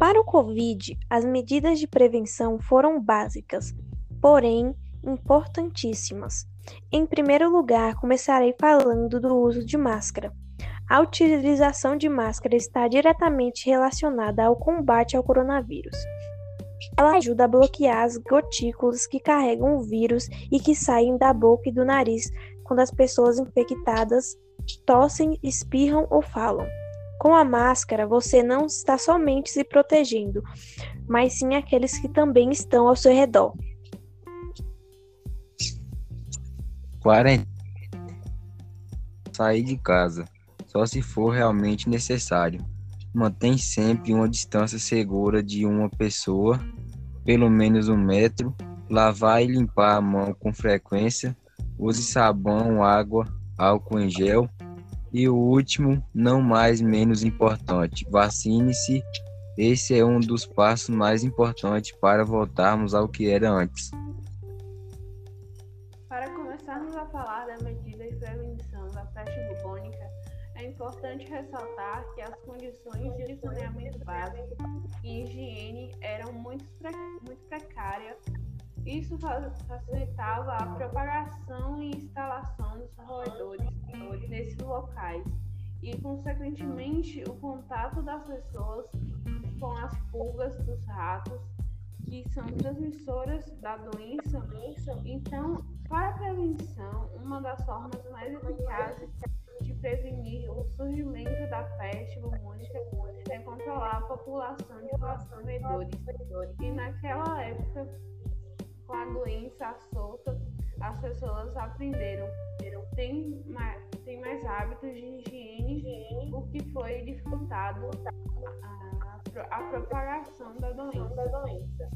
Para o Covid, as medidas de prevenção foram básicas, porém importantíssimas. Em primeiro lugar, começarei falando do uso de máscara. A utilização de máscara está diretamente relacionada ao combate ao coronavírus. Ela ajuda a bloquear as gotículas que carregam o vírus e que saem da boca e do nariz quando as pessoas infectadas tossem, espirram ou falam. Com a máscara, você não está somente se protegendo, mas sim aqueles que também estão ao seu redor. Quarentena. Sair de casa, só se for realmente necessário. Mantém sempre uma distância segura de uma pessoa, pelo menos um metro. Lavar e limpar a mão com frequência. Use sabão, água, álcool em gel. E o último, não mais menos importante, vacine-se. Esse é um dos passos mais importantes para voltarmos ao que era antes. começarmos a falar da medida de prevenção da peste bubônica, é importante ressaltar que as condições de saneamento básico e higiene eram muito, muito precárias. Isso facilitava a propagação e instalação dos roedores nesses locais e, consequentemente, o contato das pessoas com as pulgas dos ratos, que são transmissoras da doença. Então, para a prevenção, uma das formas mais eficazes de prevenir o surgimento da peste bubônica é controlar a população de roedores. E naquela época, com a doença solta, as pessoas aprenderam, têm mais, tem mais hábitos de higiene, o que foi dificultado a, a, a propagação da doença.